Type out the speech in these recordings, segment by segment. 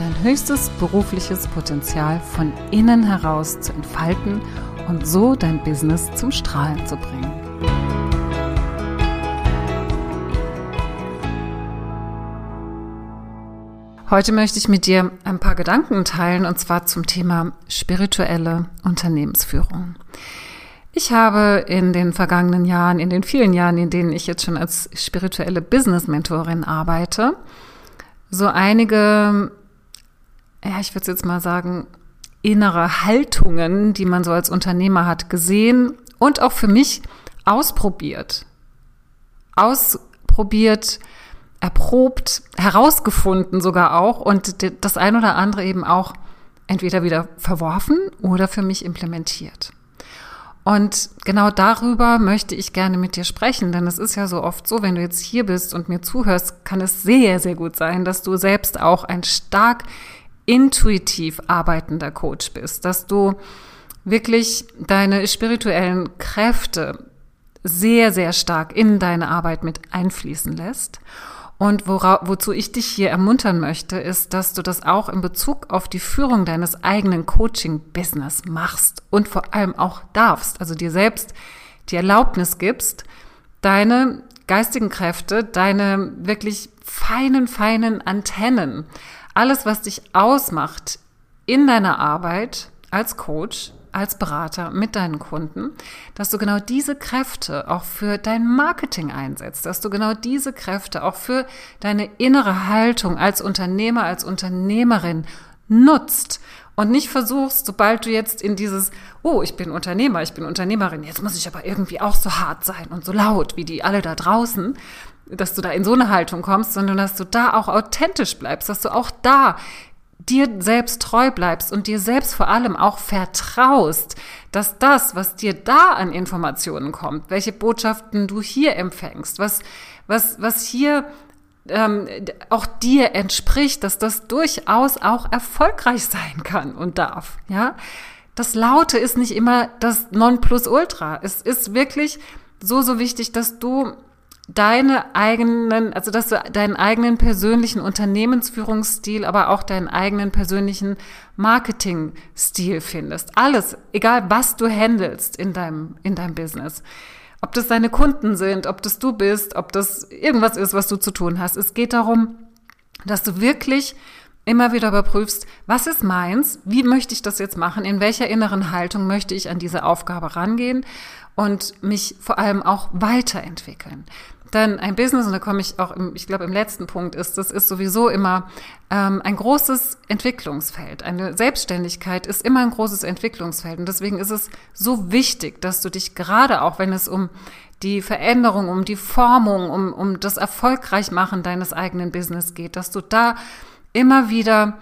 dein höchstes berufliches Potenzial von innen heraus zu entfalten und so dein Business zum Strahlen zu bringen. Heute möchte ich mit dir ein paar Gedanken teilen und zwar zum Thema spirituelle Unternehmensführung. Ich habe in den vergangenen Jahren, in den vielen Jahren, in denen ich jetzt schon als spirituelle Business-Mentorin arbeite, so einige ja, ich würde jetzt mal sagen, innere Haltungen, die man so als Unternehmer hat, gesehen und auch für mich ausprobiert. Ausprobiert, erprobt, herausgefunden sogar auch und das ein oder andere eben auch entweder wieder verworfen oder für mich implementiert. Und genau darüber möchte ich gerne mit dir sprechen, denn es ist ja so oft so, wenn du jetzt hier bist und mir zuhörst, kann es sehr, sehr gut sein, dass du selbst auch ein stark intuitiv arbeitender Coach bist, dass du wirklich deine spirituellen Kräfte sehr, sehr stark in deine Arbeit mit einfließen lässt. Und wora, wozu ich dich hier ermuntern möchte, ist, dass du das auch in Bezug auf die Führung deines eigenen Coaching-Business machst und vor allem auch darfst, also dir selbst die Erlaubnis gibst, deine geistigen Kräfte, deine wirklich feinen, feinen Antennen alles, was dich ausmacht in deiner Arbeit als Coach, als Berater mit deinen Kunden, dass du genau diese Kräfte auch für dein Marketing einsetzt, dass du genau diese Kräfte auch für deine innere Haltung als Unternehmer, als Unternehmerin nutzt und nicht versuchst, sobald du jetzt in dieses, oh, ich bin Unternehmer, ich bin Unternehmerin, jetzt muss ich aber irgendwie auch so hart sein und so laut wie die alle da draußen, dass du da in so eine Haltung kommst, sondern dass du da auch authentisch bleibst, dass du auch da dir selbst treu bleibst und dir selbst vor allem auch vertraust, dass das, was dir da an Informationen kommt, welche Botschaften du hier empfängst, was, was, was hier ähm, auch dir entspricht, dass das durchaus auch erfolgreich sein kann und darf, ja. Das Laute ist nicht immer das Nonplusultra. Es ist wirklich so, so wichtig, dass du deine eigenen, also dass du deinen eigenen persönlichen Unternehmensführungsstil, aber auch deinen eigenen persönlichen Marketingstil findest. Alles, egal was du handelst in deinem, in deinem Business. Ob das deine Kunden sind, ob das du bist, ob das irgendwas ist, was du zu tun hast. Es geht darum, dass du wirklich immer wieder überprüfst, was ist meins, wie möchte ich das jetzt machen, in welcher inneren Haltung möchte ich an diese Aufgabe rangehen und mich vor allem auch weiterentwickeln. Dann ein Business, und da komme ich auch, im, ich glaube, im letzten Punkt ist, das ist sowieso immer ähm, ein großes Entwicklungsfeld. Eine Selbstständigkeit ist immer ein großes Entwicklungsfeld. Und deswegen ist es so wichtig, dass du dich gerade auch, wenn es um die Veränderung, um die Formung, um, um das Erfolgreichmachen deines eigenen Business geht, dass du da immer wieder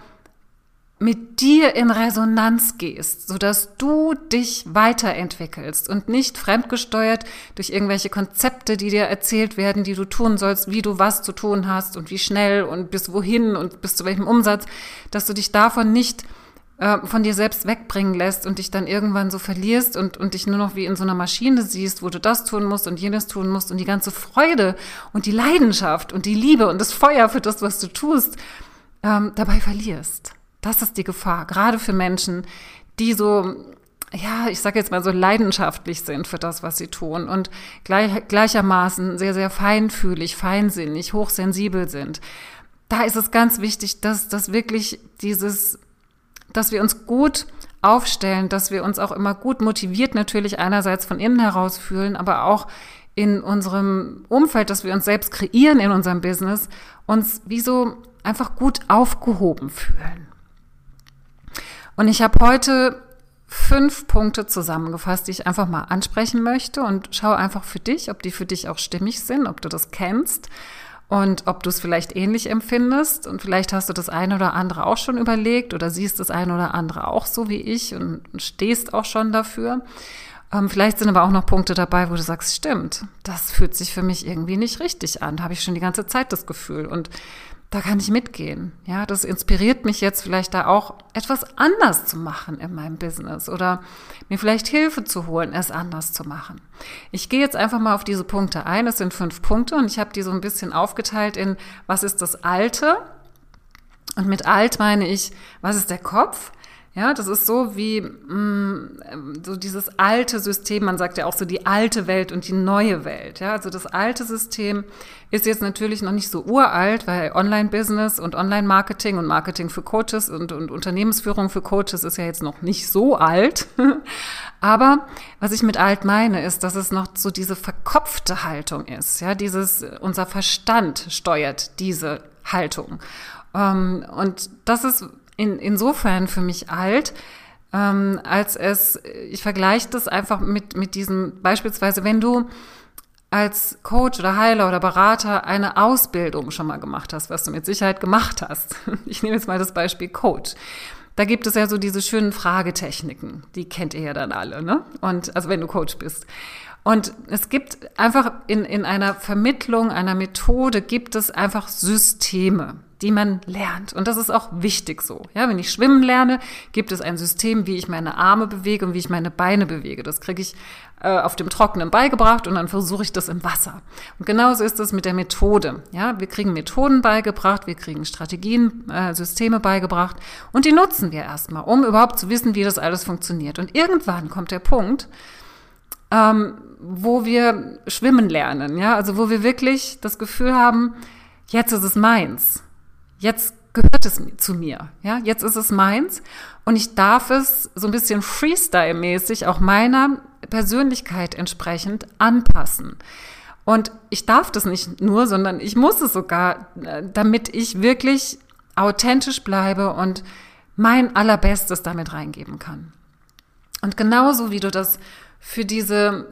mit dir in Resonanz gehst, sodass du dich weiterentwickelst und nicht fremdgesteuert durch irgendwelche Konzepte, die dir erzählt werden, die du tun sollst, wie du was zu tun hast und wie schnell und bis wohin und bis zu welchem Umsatz, dass du dich davon nicht äh, von dir selbst wegbringen lässt und dich dann irgendwann so verlierst und, und dich nur noch wie in so einer Maschine siehst, wo du das tun musst und jenes tun musst und die ganze Freude und die Leidenschaft und die Liebe und das Feuer für das, was du tust, ähm, dabei verlierst. Das ist die Gefahr, gerade für Menschen, die so, ja, ich sage jetzt mal so leidenschaftlich sind für das, was sie tun und gleich, gleichermaßen sehr, sehr feinfühlig, feinsinnig, hochsensibel sind. Da ist es ganz wichtig, dass das wirklich dieses, dass wir uns gut aufstellen, dass wir uns auch immer gut motiviert natürlich einerseits von innen heraus fühlen, aber auch in unserem Umfeld, dass wir uns selbst kreieren in unserem Business, uns wie so einfach gut aufgehoben fühlen. Und ich habe heute fünf Punkte zusammengefasst, die ich einfach mal ansprechen möchte und schau einfach für dich, ob die für dich auch stimmig sind, ob du das kennst und ob du es vielleicht ähnlich empfindest und vielleicht hast du das eine oder andere auch schon überlegt oder siehst das eine oder andere auch so wie ich und stehst auch schon dafür. Ähm, vielleicht sind aber auch noch Punkte dabei, wo du sagst, stimmt, das fühlt sich für mich irgendwie nicht richtig an. Habe ich schon die ganze Zeit das Gefühl und da kann ich mitgehen. Ja, das inspiriert mich jetzt vielleicht da auch etwas anders zu machen in meinem Business oder mir vielleicht Hilfe zu holen, es anders zu machen. Ich gehe jetzt einfach mal auf diese Punkte ein. Es sind fünf Punkte und ich habe die so ein bisschen aufgeteilt in, was ist das Alte? Und mit alt meine ich, was ist der Kopf? Ja, das ist so wie mh, mm, so dieses alte System, man sagt ja auch so die alte Welt und die neue Welt. Ja, also das alte System ist jetzt natürlich noch nicht so uralt, weil Online-Business und Online-Marketing und Marketing für Coaches und, und Unternehmensführung für Coaches ist ja jetzt noch nicht so alt. Aber was ich mit alt meine, ist, dass es noch so diese verkopfte Haltung ist. Ja, dieses, unser Verstand steuert diese Haltung. Ähm, und das ist in, insofern für mich alt, ähm, als es, ich vergleiche das einfach mit, mit diesem, beispielsweise, wenn du als Coach oder Heiler oder Berater eine Ausbildung schon mal gemacht hast, was du mit Sicherheit gemacht hast. Ich nehme jetzt mal das Beispiel Coach. Da gibt es ja so diese schönen Fragetechniken, die kennt ihr ja dann alle, ne? Und also wenn du Coach bist. Und es gibt einfach in, in einer Vermittlung, einer Methode gibt es einfach Systeme die man lernt. Und das ist auch wichtig so. Ja, wenn ich schwimmen lerne, gibt es ein System, wie ich meine Arme bewege und wie ich meine Beine bewege. Das kriege ich äh, auf dem Trockenen beigebracht und dann versuche ich das im Wasser. Und genauso ist es mit der Methode. Ja, wir kriegen Methoden beigebracht, wir kriegen Strategien, äh, Systeme beigebracht und die nutzen wir erstmal, um überhaupt zu wissen, wie das alles funktioniert. Und irgendwann kommt der Punkt, ähm, wo wir schwimmen lernen. Ja, also wo wir wirklich das Gefühl haben, jetzt ist es meins jetzt gehört es zu mir. Ja, jetzt ist es meins und ich darf es so ein bisschen Freestyle-mäßig auch meiner Persönlichkeit entsprechend anpassen. Und ich darf das nicht nur, sondern ich muss es sogar, äh, damit ich wirklich authentisch bleibe und mein allerbestes damit reingeben kann. Und genauso wie du das für diese,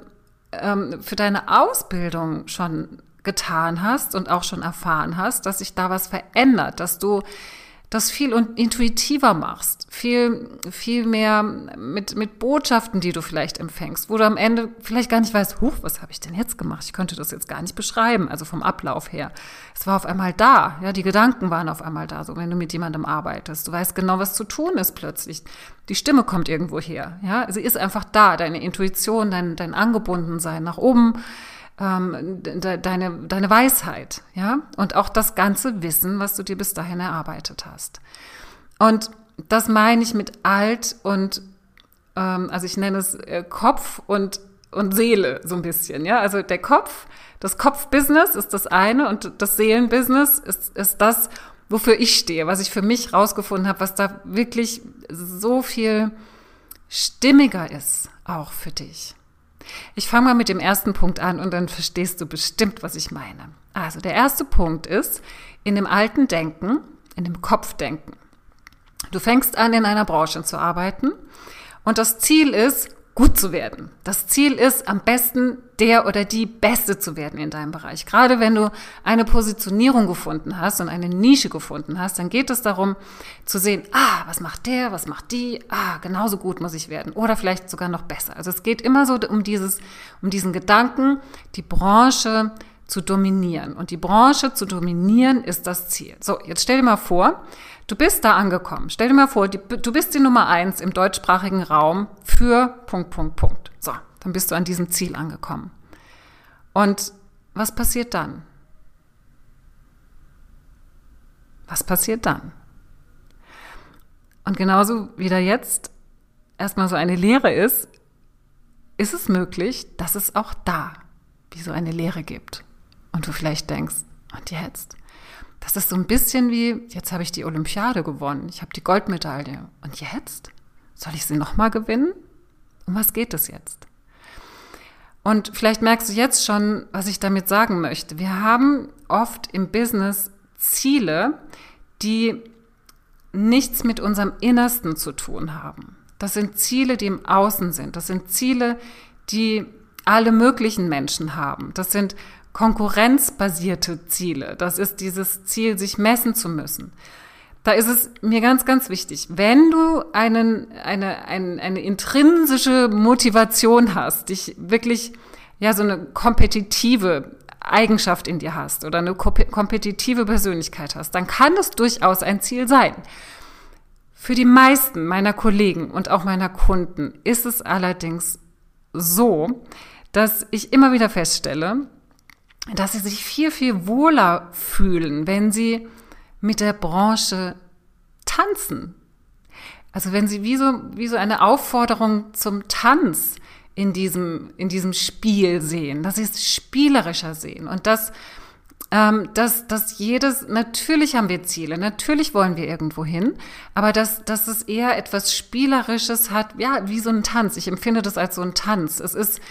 ähm, für deine Ausbildung schon getan hast und auch schon erfahren hast, dass sich da was verändert, dass du das viel intuitiver machst, viel, viel mehr mit, mit Botschaften, die du vielleicht empfängst, wo du am Ende vielleicht gar nicht weißt, huch, was habe ich denn jetzt gemacht? Ich könnte das jetzt gar nicht beschreiben, also vom Ablauf her. Es war auf einmal da, ja, die Gedanken waren auf einmal da, so wenn du mit jemandem arbeitest. Du weißt genau, was zu tun ist plötzlich. Die Stimme kommt irgendwo her, ja, sie ist einfach da, deine Intuition, dein, dein Angebundensein nach oben ähm, de, deine, deine Weisheit, ja, und auch das ganze Wissen, was du dir bis dahin erarbeitet hast. Und das meine ich mit alt und, ähm, also ich nenne es äh, Kopf und, und Seele so ein bisschen, ja, also der Kopf, das Kopfbusiness ist das eine und das Seelenbusiness ist, ist das, wofür ich stehe, was ich für mich rausgefunden habe, was da wirklich so viel stimmiger ist, auch für dich. Ich fange mal mit dem ersten Punkt an und dann verstehst du bestimmt, was ich meine. Also der erste Punkt ist, in dem alten Denken, in dem Kopfdenken. Du fängst an, in einer Branche zu arbeiten und das Ziel ist, gut zu werden. Das Ziel ist, am besten der oder die Beste zu werden in deinem Bereich. Gerade wenn du eine Positionierung gefunden hast und eine Nische gefunden hast, dann geht es darum zu sehen, ah, was macht der, was macht die, ah, genauso gut muss ich werden oder vielleicht sogar noch besser. Also es geht immer so um dieses, um diesen Gedanken, die Branche zu dominieren. Und die Branche zu dominieren ist das Ziel. So, jetzt stell dir mal vor, Du bist da angekommen. Stell dir mal vor, du bist die Nummer eins im deutschsprachigen Raum für Punkt, Punkt, Punkt. So, dann bist du an diesem Ziel angekommen. Und was passiert dann? Was passiert dann? Und genauso wie da jetzt erstmal so eine Lehre ist, ist es möglich, dass es auch da wie so eine Lehre gibt. Und du vielleicht denkst, und jetzt? Das ist so ein bisschen wie, jetzt habe ich die Olympiade gewonnen, ich habe die Goldmedaille. Und jetzt? Soll ich sie nochmal gewinnen? Um was geht es jetzt? Und vielleicht merkst du jetzt schon, was ich damit sagen möchte. Wir haben oft im Business Ziele, die nichts mit unserem Innersten zu tun haben. Das sind Ziele, die im Außen sind. Das sind Ziele, die alle möglichen Menschen haben. Das sind konkurrenzbasierte Ziele. Das ist dieses Ziel, sich messen zu müssen. Da ist es mir ganz, ganz wichtig, wenn du einen, eine, eine, eine intrinsische Motivation hast, dich wirklich, ja, so eine kompetitive Eigenschaft in dir hast oder eine kompetitive Persönlichkeit hast, dann kann es durchaus ein Ziel sein. Für die meisten meiner Kollegen und auch meiner Kunden ist es allerdings so, dass ich immer wieder feststelle, dass sie sich viel, viel wohler fühlen, wenn sie mit der Branche tanzen. Also wenn sie wie so, wie so eine Aufforderung zum Tanz in diesem, in diesem Spiel sehen, dass sie es spielerischer sehen und dass, ähm, dass, dass jedes, natürlich haben wir Ziele, natürlich wollen wir irgendwo hin, aber dass, dass es eher etwas Spielerisches hat, ja, wie so ein Tanz. Ich empfinde das als so ein Tanz. Es ist,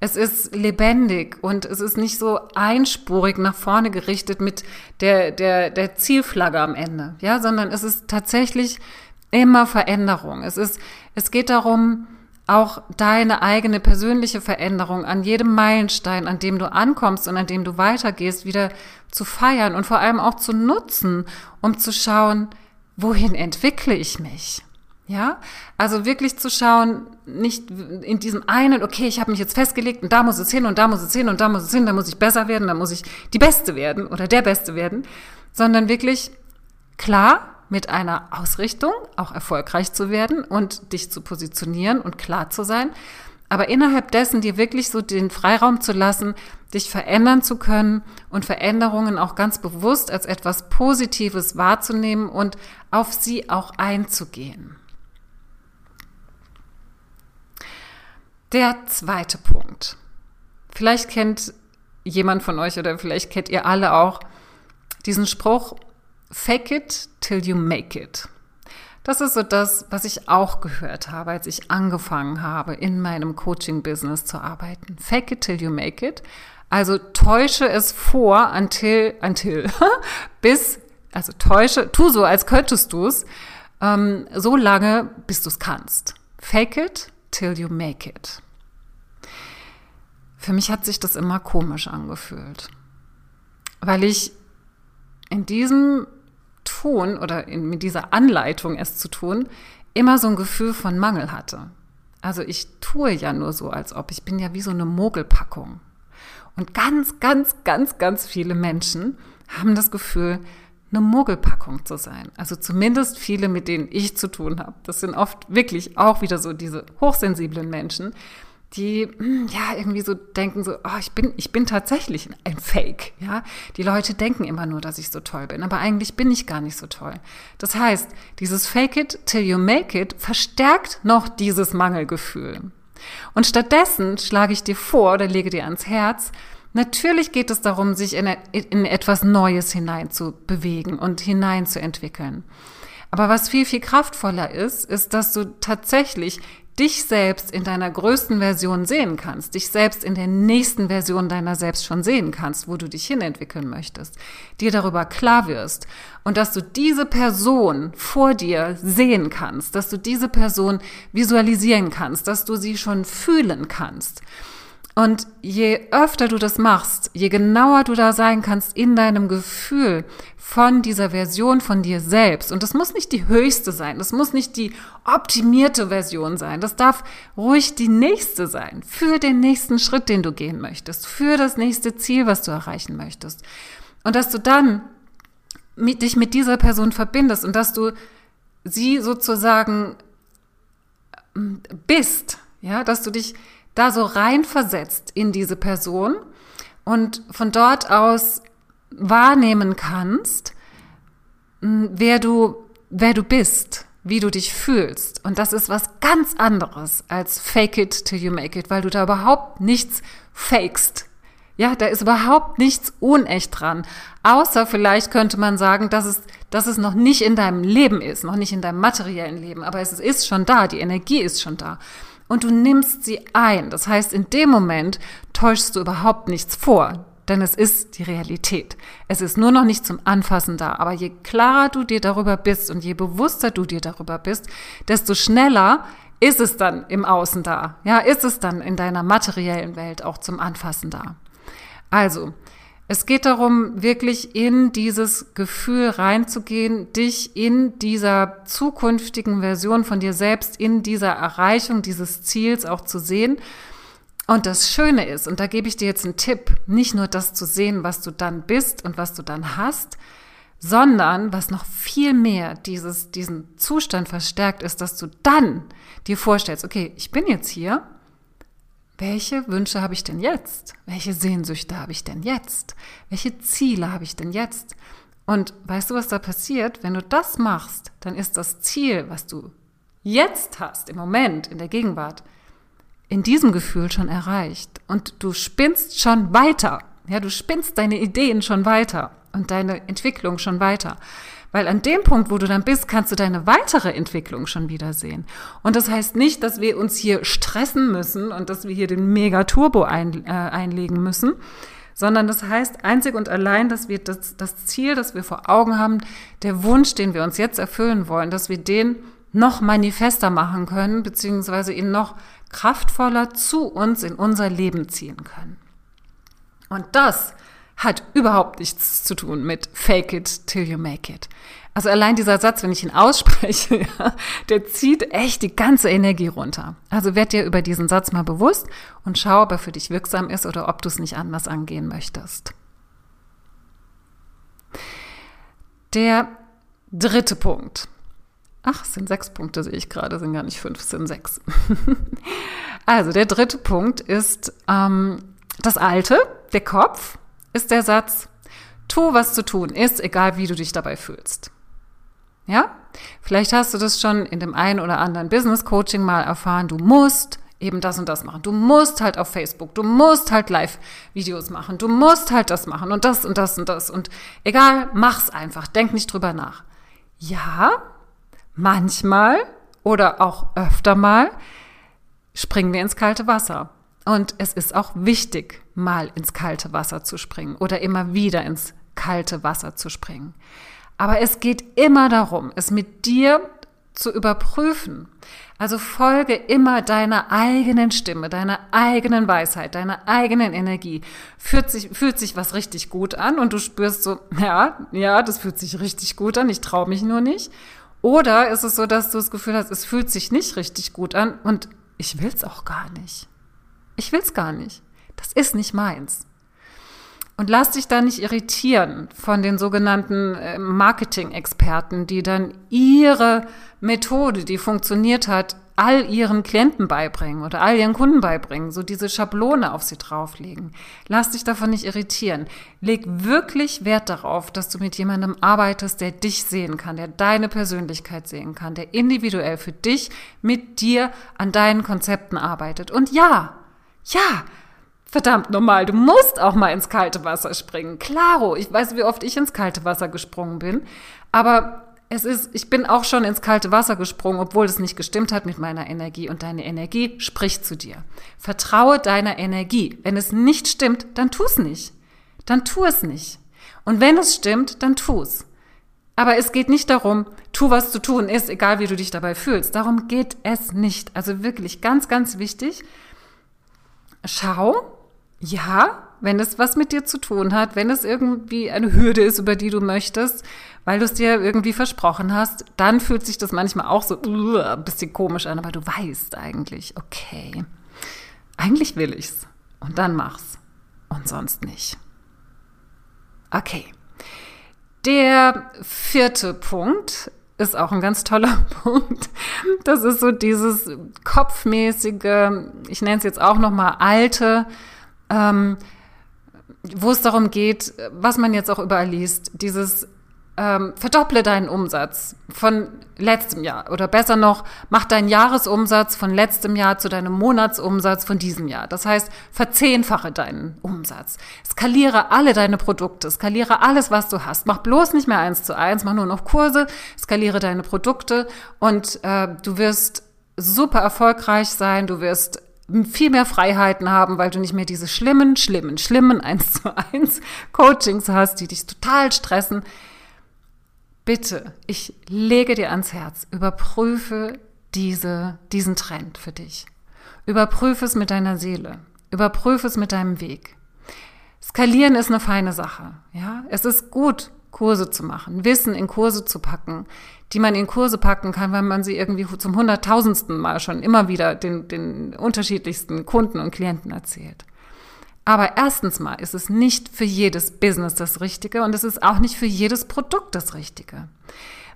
es ist lebendig und es ist nicht so einspurig nach vorne gerichtet mit der, der, der Zielflagge am Ende, ja, sondern es ist tatsächlich immer Veränderung. Es ist, es geht darum, auch deine eigene persönliche Veränderung an jedem Meilenstein, an dem du ankommst und an dem du weitergehst, wieder zu feiern und vor allem auch zu nutzen, um zu schauen, wohin entwickle ich mich? Ja, also wirklich zu schauen, nicht in diesem einen, okay, ich habe mich jetzt festgelegt und da muss es hin und da muss es hin und da muss es hin, da muss ich besser werden, da muss ich die Beste werden oder der Beste werden, sondern wirklich klar mit einer Ausrichtung auch erfolgreich zu werden und dich zu positionieren und klar zu sein, aber innerhalb dessen dir wirklich so den Freiraum zu lassen, dich verändern zu können und Veränderungen auch ganz bewusst als etwas Positives wahrzunehmen und auf sie auch einzugehen. Der zweite Punkt. Vielleicht kennt jemand von euch oder vielleicht kennt ihr alle auch diesen Spruch, Fake it till you make it. Das ist so das, was ich auch gehört habe, als ich angefangen habe, in meinem Coaching-Business zu arbeiten. Fake it till you make it. Also täusche es vor, until, until, bis, also täusche, tu so, als könntest du es, ähm, so lange, bis du es kannst. Fake it till you make it. Für mich hat sich das immer komisch angefühlt, weil ich in diesem Tun oder in, mit dieser Anleitung, es zu tun, immer so ein Gefühl von Mangel hatte. Also ich tue ja nur so, als ob ich bin ja wie so eine Mogelpackung. Und ganz, ganz, ganz, ganz viele Menschen haben das Gefühl, eine Mogelpackung zu sein. Also zumindest viele, mit denen ich zu tun habe. Das sind oft wirklich auch wieder so diese hochsensiblen Menschen, die hm, ja irgendwie so denken so, oh, ich bin ich bin tatsächlich ein Fake, ja? Die Leute denken immer nur, dass ich so toll bin, aber eigentlich bin ich gar nicht so toll. Das heißt, dieses Fake it till you make it verstärkt noch dieses Mangelgefühl. Und stattdessen schlage ich dir vor oder lege dir ans Herz, Natürlich geht es darum, sich in, in, etwas Neues hinein zu bewegen und hinein zu entwickeln. Aber was viel, viel kraftvoller ist, ist, dass du tatsächlich dich selbst in deiner größten Version sehen kannst, dich selbst in der nächsten Version deiner selbst schon sehen kannst, wo du dich hinentwickeln möchtest, dir darüber klar wirst und dass du diese Person vor dir sehen kannst, dass du diese Person visualisieren kannst, dass du sie schon fühlen kannst. Und je öfter du das machst, je genauer du da sein kannst in deinem Gefühl von dieser Version von dir selbst, und das muss nicht die höchste sein, das muss nicht die optimierte Version sein, das darf ruhig die nächste sein, für den nächsten Schritt, den du gehen möchtest, für das nächste Ziel, was du erreichen möchtest. Und dass du dann mit, dich mit dieser Person verbindest und dass du sie sozusagen ähm, bist, ja, dass du dich da so reinversetzt in diese Person und von dort aus wahrnehmen kannst, wer du, wer du bist, wie du dich fühlst. Und das ist was ganz anderes als fake it till you make it, weil du da überhaupt nichts fakest. Ja, da ist überhaupt nichts unecht dran. Außer vielleicht könnte man sagen, dass es, dass es noch nicht in deinem Leben ist, noch nicht in deinem materiellen Leben, aber es ist schon da, die Energie ist schon da und du nimmst sie ein. Das heißt, in dem Moment täuschst du überhaupt nichts vor, denn es ist die Realität. Es ist nur noch nicht zum Anfassen da. Aber je klarer du dir darüber bist und je bewusster du dir darüber bist, desto schneller ist es dann im Außen da. Ja, ist es dann in deiner materiellen Welt auch zum Anfassen da. Also, Es geht darum, wirklich in dieses Gefühl reinzugehen, dich in dieser zukünftigen Version von dir selbst, in dieser Erreichung dieses Ziels auch zu sehen. Und das Schöne ist, und da gebe ich dir jetzt einen Tipp, nicht nur das zu sehen, was du dann bist und was du dann hast, sondern was noch viel mehr dieses, diesen Zustand verstärkt ist, dass du dann dir vorstellst, okay, ich bin jetzt hier welche Wünsche habe ich denn jetzt? Welche Sehnsüchte habe ich denn jetzt? Welche Ziele habe ich denn jetzt? Und weißt du, was da passiert? Wenn du das machst, dann ist das Ziel, was du jetzt hast, im Moment, in der Gegenwart, in diesem Gefühl schon erreicht. Und du spinnst schon weiter. Ja, du spinnst deine Ideen schon weiter und deine Entwicklung schon weiter. Weil an dem Punkt, wo du dann bist, kannst du deine weitere Entwicklung schon wieder sehen. Und das heißt nicht, dass wir uns hier stressen müssen und dass wir hier den Mega-Turbo ein, äh, einlegen müssen, sondern das heißt einzig und allein, dass wir das, das Ziel, das wir vor Augen haben, der Wunsch, den wir uns jetzt erfüllen wollen, dass wir den noch manifester machen können, beziehungsweise ihn noch kraftvoller zu uns in unser Leben ziehen können. Und das hat überhaupt nichts zu tun mit fake it till you make it. Also allein dieser Satz, wenn ich ihn ausspreche, ja, der zieht echt die ganze Energie runter. Also werd dir über diesen Satz mal bewusst und schau, ob er für dich wirksam ist oder ob du es nicht anders angehen möchtest. Der dritte Punkt. Ach, es sind sechs Punkte, sehe ich gerade, sind gar nicht fünf, sind sechs. also der dritte Punkt ist ähm, das Alte, der Kopf ist der Satz, tu, was zu tun ist, egal wie du dich dabei fühlst. Ja? Vielleicht hast du das schon in dem einen oder anderen Business Coaching mal erfahren. Du musst eben das und das machen. Du musst halt auf Facebook, du musst halt Live-Videos machen, du musst halt das machen und das und das und das. Und egal, mach's einfach, denk nicht drüber nach. Ja, manchmal oder auch öfter mal springen wir ins kalte Wasser. Und es ist auch wichtig, mal ins kalte Wasser zu springen oder immer wieder ins kalte Wasser zu springen. Aber es geht immer darum, es mit dir zu überprüfen. Also folge immer deiner eigenen Stimme, deiner eigenen Weisheit, deiner eigenen Energie. Fühlt sich, fühlt sich was richtig gut an und du spürst so, ja, ja, das fühlt sich richtig gut an, ich traue mich nur nicht. Oder ist es so, dass du das Gefühl hast, es fühlt sich nicht richtig gut an und ich will es auch gar nicht. Ich will's gar nicht. Das ist nicht meins. Und lass dich da nicht irritieren von den sogenannten äh, Marketing-Experten, die dann ihre Methode, die funktioniert hat, all ihren Klienten beibringen oder all ihren Kunden beibringen, so diese Schablone auf sie drauflegen. Lass dich davon nicht irritieren. Leg wirklich Wert darauf, dass du mit jemandem arbeitest, der dich sehen kann, der deine Persönlichkeit sehen kann, der individuell für dich mit dir an deinen Konzepten arbeitet. Und ja, ja, verdammt normal, du musst auch mal ins kalte Wasser springen. Klaro, ich weiß, wie oft ich ins kalte Wasser gesprungen bin, aber es ist, ich bin auch schon ins kalte Wasser gesprungen, obwohl es nicht gestimmt hat mit meiner Energie und deine Energie spricht zu dir. Vertraue deiner Energie. Wenn es nicht stimmt, dann tu es nicht. Dann tu es nicht. Und wenn es stimmt, dann tu es. Aber es geht nicht darum, tu was zu tun ist, egal wie du dich dabei fühlst. Darum geht es nicht. Also wirklich ganz, ganz wichtig schau, ja, wenn es was mit dir zu tun hat, wenn es irgendwie eine Hürde ist, über die du möchtest, weil du es dir irgendwie versprochen hast, dann fühlt sich das manchmal auch so uh, ein bisschen komisch an, aber du weißt eigentlich, okay, eigentlich will ich's und dann mach's und sonst nicht. Okay. Der vierte Punkt ist auch ein ganz toller Punkt. Das ist so dieses kopfmäßige, ich nenne es jetzt auch nochmal alte, ähm, wo es darum geht, was man jetzt auch überall liest, dieses ähm, verdopple deinen Umsatz von letztem Jahr oder besser noch, mach deinen Jahresumsatz von letztem Jahr zu deinem Monatsumsatz von diesem Jahr. Das heißt, verzehnfache deinen Umsatz. Skaliere alle deine Produkte, skaliere alles, was du hast. Mach bloß nicht mehr eins zu eins, mach nur noch Kurse, skaliere deine Produkte und äh, du wirst super erfolgreich sein, du wirst viel mehr Freiheiten haben, weil du nicht mehr diese schlimmen, schlimmen, schlimmen eins zu eins Coachings hast, die dich total stressen bitte, ich lege dir ans Herz, überprüfe diese, diesen Trend für dich. Überprüfe es mit deiner Seele. Überprüfe es mit deinem Weg. Skalieren ist eine feine Sache. Ja, es ist gut, Kurse zu machen, Wissen in Kurse zu packen, die man in Kurse packen kann, weil man sie irgendwie zum hunderttausendsten Mal schon immer wieder den, den unterschiedlichsten Kunden und Klienten erzählt. Aber erstens mal ist es nicht für jedes Business das Richtige und es ist auch nicht für jedes Produkt das Richtige.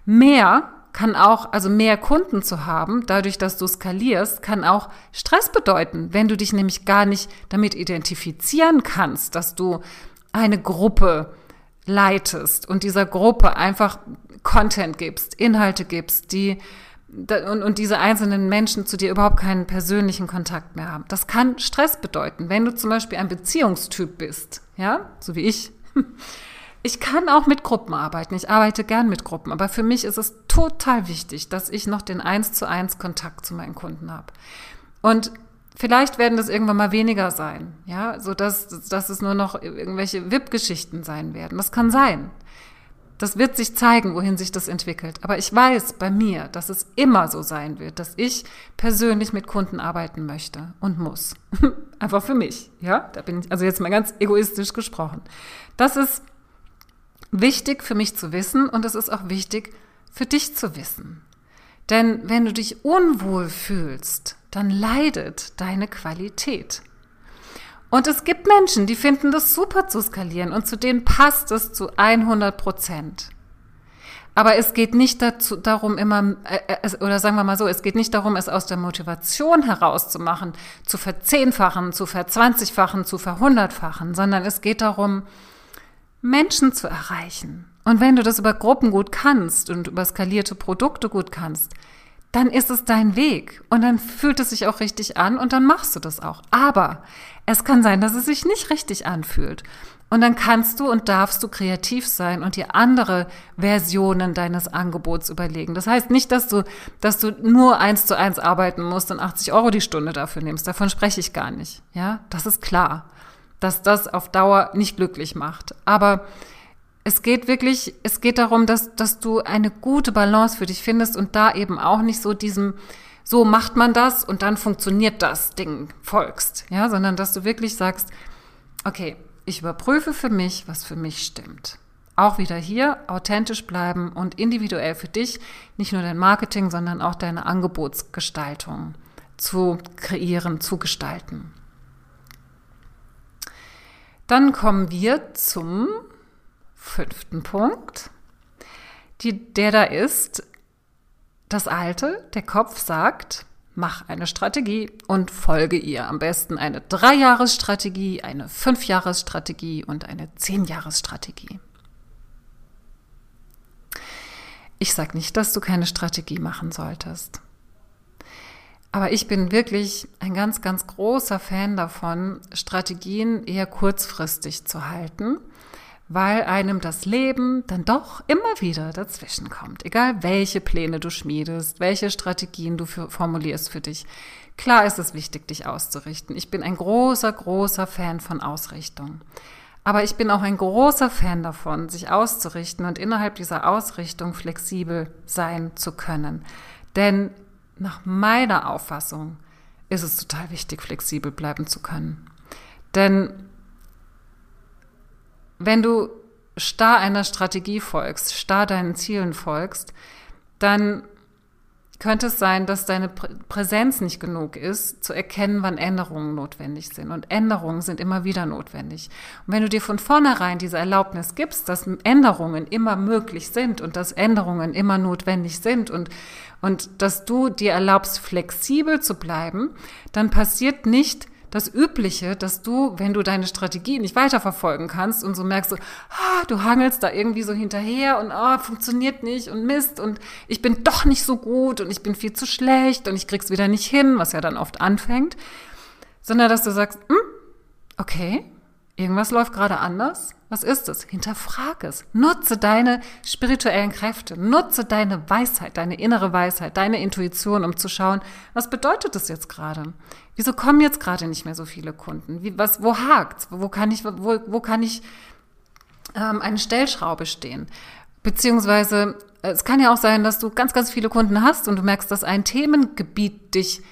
Mehr kann auch, also mehr Kunden zu haben, dadurch, dass du skalierst, kann auch Stress bedeuten, wenn du dich nämlich gar nicht damit identifizieren kannst, dass du eine Gruppe leitest und dieser Gruppe einfach Content gibst, Inhalte gibst, die und, und diese einzelnen Menschen zu dir überhaupt keinen persönlichen Kontakt mehr haben. Das kann Stress bedeuten. Wenn du zum Beispiel ein Beziehungstyp bist, ja, so wie ich, ich kann auch mit Gruppen arbeiten. Ich arbeite gern mit Gruppen. Aber für mich ist es total wichtig, dass ich noch den eins zu eins Kontakt zu meinen Kunden habe. Und vielleicht werden das irgendwann mal weniger sein. Ja, so dass, dass es nur noch irgendwelche VIP-Geschichten sein werden. Das kann sein. Das wird sich zeigen, wohin sich das entwickelt. Aber ich weiß bei mir, dass es immer so sein wird, dass ich persönlich mit Kunden arbeiten möchte und muss. Einfach für mich. Ja, da bin ich, also jetzt mal ganz egoistisch gesprochen. Das ist wichtig für mich zu wissen und es ist auch wichtig für dich zu wissen. Denn wenn du dich unwohl fühlst, dann leidet deine Qualität. Und es gibt Menschen, die finden das super zu skalieren und zu denen passt es zu 100 Prozent. Aber es geht nicht dazu, darum, immer, äh, äh oder sagen wir mal so, es geht nicht darum, es aus der Motivation herauszumachen, zu verzehnfachen, zu verzwanzigfachen, zu verhundertfachen, sondern es geht darum, Menschen zu erreichen. Und wenn du das über Gruppen gut kannst und über skalierte Produkte gut kannst, dann ist es dein Weg und dann fühlt es sich auch richtig an und dann machst du das auch. Aber es kann sein, dass es sich nicht richtig anfühlt. Und dann kannst du und darfst du kreativ sein und dir andere Versionen deines Angebots überlegen. Das heißt nicht, dass du, dass du nur eins zu eins arbeiten musst und 80 Euro die Stunde dafür nimmst. Davon spreche ich gar nicht. Ja, das ist klar dass das auf Dauer nicht glücklich macht. Aber es geht wirklich, es geht darum, dass, dass du eine gute Balance für dich findest und da eben auch nicht so diesem, so macht man das und dann funktioniert das Ding folgst, ja, sondern dass du wirklich sagst, okay, ich überprüfe für mich, was für mich stimmt. Auch wieder hier authentisch bleiben und individuell für dich nicht nur dein Marketing, sondern auch deine Angebotsgestaltung zu kreieren, zu gestalten. Dann kommen wir zum fünften Punkt, die, der da ist, das Alte, der Kopf sagt, mach eine Strategie und folge ihr. Am besten eine Dreijahresstrategie, eine Fünfjahresstrategie und eine Zehnjahresstrategie. Ich sage nicht, dass du keine Strategie machen solltest. Aber ich bin wirklich ein ganz, ganz großer Fan davon, Strategien eher kurzfristig zu halten, weil einem das Leben dann doch immer wieder dazwischen kommt. Egal welche Pläne du schmiedest, welche Strategien du für, formulierst für dich. Klar ist es wichtig, dich auszurichten. Ich bin ein großer, großer Fan von Ausrichtung. Aber ich bin auch ein großer Fan davon, sich auszurichten und innerhalb dieser Ausrichtung flexibel sein zu können. Denn nach meiner Auffassung ist es total wichtig, flexibel bleiben zu können. Denn wenn du starr einer Strategie folgst, starr deinen Zielen folgst, dann könnte es sein, dass deine Präsenz nicht genug ist, zu erkennen, wann Änderungen notwendig sind. Und Änderungen sind immer wieder notwendig. Und wenn du dir von vornherein diese Erlaubnis gibst, dass Änderungen immer möglich sind und dass Änderungen immer notwendig sind und, und dass du dir erlaubst, flexibel zu bleiben, dann passiert nicht, das Übliche, dass du, wenn du deine Strategie nicht weiterverfolgen kannst und so merkst, so, ah, du hangelst da irgendwie so hinterher und ah, funktioniert nicht und Mist und ich bin doch nicht so gut und ich bin viel zu schlecht und ich krieg's wieder nicht hin, was ja dann oft anfängt, sondern dass du sagst, hm, okay, Irgendwas läuft gerade anders? Was ist es? Hinterfrag es. Nutze deine spirituellen Kräfte. Nutze deine Weisheit, deine innere Weisheit, deine Intuition, um zu schauen, was bedeutet das jetzt gerade? Wieso kommen jetzt gerade nicht mehr so viele Kunden? Wie, was, wo hakt's? Wo kann ich, wo, wo kann ich ähm, eine Stellschraube stehen? Beziehungsweise, es kann ja auch sein, dass du ganz, ganz viele Kunden hast und du merkst, dass ein Themengebiet dich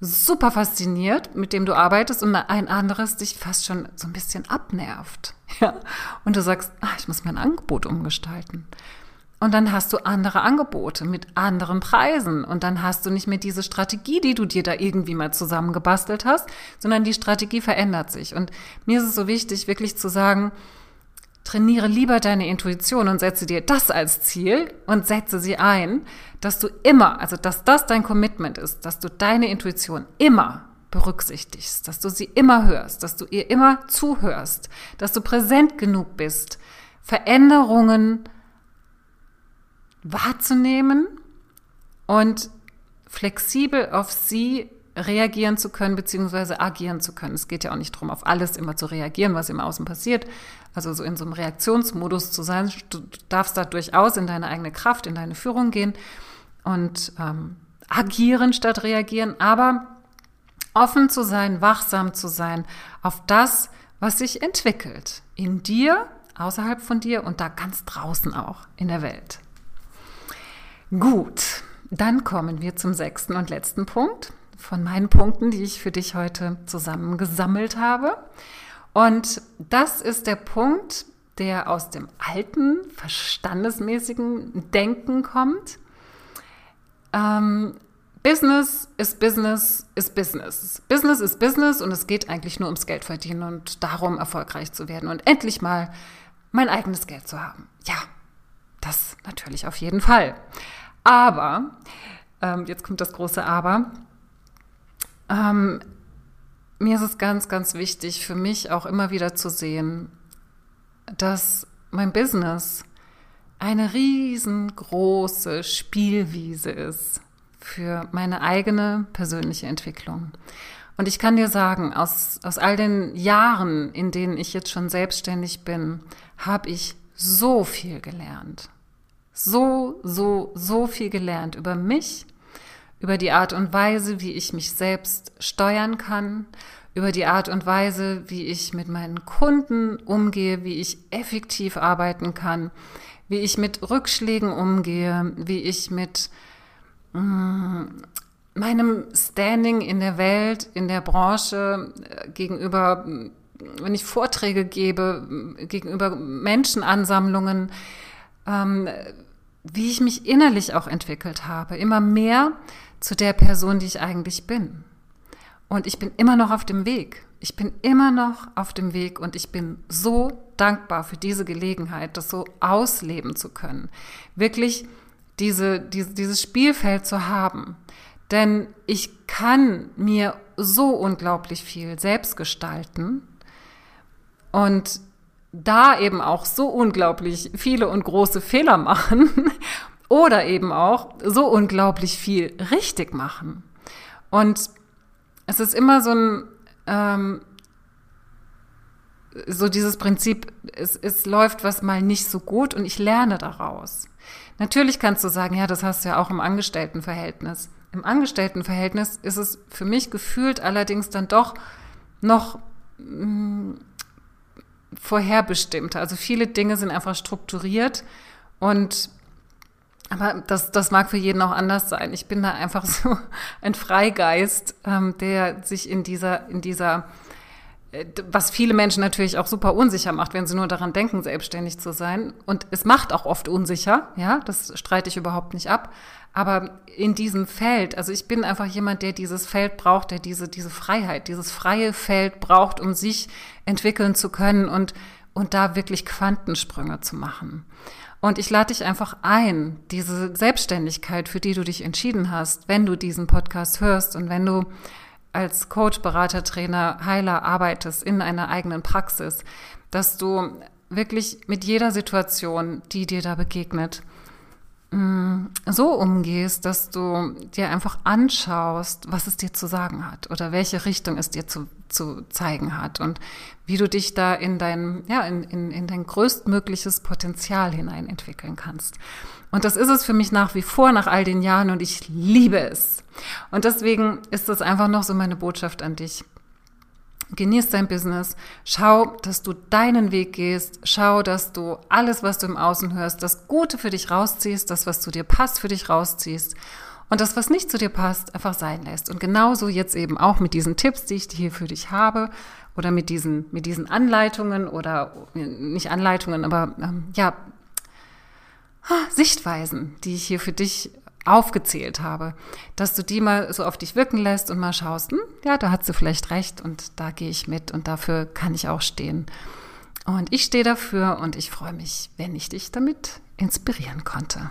super fasziniert, mit dem du arbeitest und ein anderes dich fast schon so ein bisschen abnervt. Ja? Und du sagst, ach, ich muss mein Angebot umgestalten. Und dann hast du andere Angebote mit anderen Preisen. Und dann hast du nicht mehr diese Strategie, die du dir da irgendwie mal zusammengebastelt hast, sondern die Strategie verändert sich. Und mir ist es so wichtig, wirklich zu sagen, trainiere lieber deine Intuition und setze dir das als Ziel und setze sie ein, dass du immer, also dass das dein Commitment ist, dass du deine Intuition immer berücksichtigst, dass du sie immer hörst, dass du ihr immer zuhörst, dass du präsent genug bist, Veränderungen wahrzunehmen und flexibel auf sie reagieren zu können, beziehungsweise agieren zu können. Es geht ja auch nicht darum, auf alles immer zu reagieren, was im Außen passiert. Also so in so einem Reaktionsmodus zu sein. Du darfst da durchaus in deine eigene Kraft, in deine Führung gehen und ähm, agieren statt reagieren, aber offen zu sein, wachsam zu sein auf das, was sich entwickelt. In dir, außerhalb von dir und da ganz draußen auch in der Welt. Gut, dann kommen wir zum sechsten und letzten Punkt von meinen Punkten, die ich für dich heute zusammengesammelt habe. Und das ist der Punkt, der aus dem alten, verstandesmäßigen Denken kommt. Ähm, Business ist Business ist Business. Business ist Business und es geht eigentlich nur ums Geld verdienen und darum erfolgreich zu werden und endlich mal mein eigenes Geld zu haben. Ja, das natürlich auf jeden Fall. Aber, ähm, jetzt kommt das große Aber, ähm, mir ist es ganz, ganz wichtig für mich auch immer wieder zu sehen, dass mein Business eine riesengroße Spielwiese ist für meine eigene persönliche Entwicklung. Und ich kann dir sagen, aus, aus all den Jahren, in denen ich jetzt schon selbstständig bin, habe ich so viel gelernt. So, so, so viel gelernt über mich, über die Art und Weise, wie ich mich selbst steuern kann, über die Art und Weise, wie ich mit meinen Kunden umgehe, wie ich effektiv arbeiten kann, wie ich mit Rückschlägen umgehe, wie ich mit mm, meinem Standing in der Welt, in der Branche äh, gegenüber, wenn ich Vorträge gebe, gegenüber Menschenansammlungen, ähm, wie ich mich innerlich auch entwickelt habe, immer mehr zu der Person, die ich eigentlich bin. Und ich bin immer noch auf dem Weg. Ich bin immer noch auf dem Weg und ich bin so dankbar für diese Gelegenheit, das so ausleben zu können. Wirklich diese, diese, dieses Spielfeld zu haben. Denn ich kann mir so unglaublich viel selbst gestalten und da eben auch so unglaublich viele und große Fehler machen oder eben auch so unglaublich viel richtig machen. Und es ist immer so ein, ähm, so dieses Prinzip, es, es läuft was mal nicht so gut und ich lerne daraus. Natürlich kannst du sagen, ja, das hast du ja auch im Angestelltenverhältnis. Im Angestelltenverhältnis ist es für mich gefühlt allerdings dann doch noch mh, mm, vorherbestimmt. Also viele Dinge sind einfach strukturiert und aber das, das mag für jeden auch anders sein. Ich bin da einfach so ein Freigeist, ähm, der sich in dieser, in dieser, äh, was viele Menschen natürlich auch super unsicher macht, wenn sie nur daran denken, selbstständig zu sein. Und es macht auch oft unsicher, ja, das streite ich überhaupt nicht ab. Aber in diesem Feld, also ich bin einfach jemand, der dieses Feld braucht, der diese, diese Freiheit, dieses freie Feld braucht, um sich entwickeln zu können und, und da wirklich Quantensprünge zu machen. Und ich lade dich einfach ein, diese Selbstständigkeit, für die du dich entschieden hast, wenn du diesen Podcast hörst und wenn du als Coach, Berater, Trainer, Heiler arbeitest in einer eigenen Praxis, dass du wirklich mit jeder Situation, die dir da begegnet, mm, so umgehst, dass du dir einfach anschaust, was es dir zu sagen hat oder welche Richtung es dir zu zu zeigen hat und wie du dich da in dein, ja, in, in, in dein größtmögliches Potenzial hinein entwickeln kannst. Und das ist es für mich nach wie vor nach all den Jahren und ich liebe es. Und deswegen ist das einfach noch so meine Botschaft an dich. Genieß dein Business. Schau, dass du deinen Weg gehst. Schau, dass du alles, was du im Außen hörst, das Gute für dich rausziehst, das, was zu dir passt, für dich rausziehst und das, was nicht zu dir passt, einfach sein lässt. Und genauso jetzt eben auch mit diesen Tipps, die ich hier für dich habe oder mit diesen, mit diesen Anleitungen oder nicht Anleitungen, aber ähm, ja, Sichtweisen, die ich hier für dich aufgezählt habe, dass du die mal so auf dich wirken lässt und mal schaust, hm, ja, da hat sie vielleicht recht und da gehe ich mit und dafür kann ich auch stehen. Und ich stehe dafür und ich freue mich, wenn ich dich damit inspirieren konnte.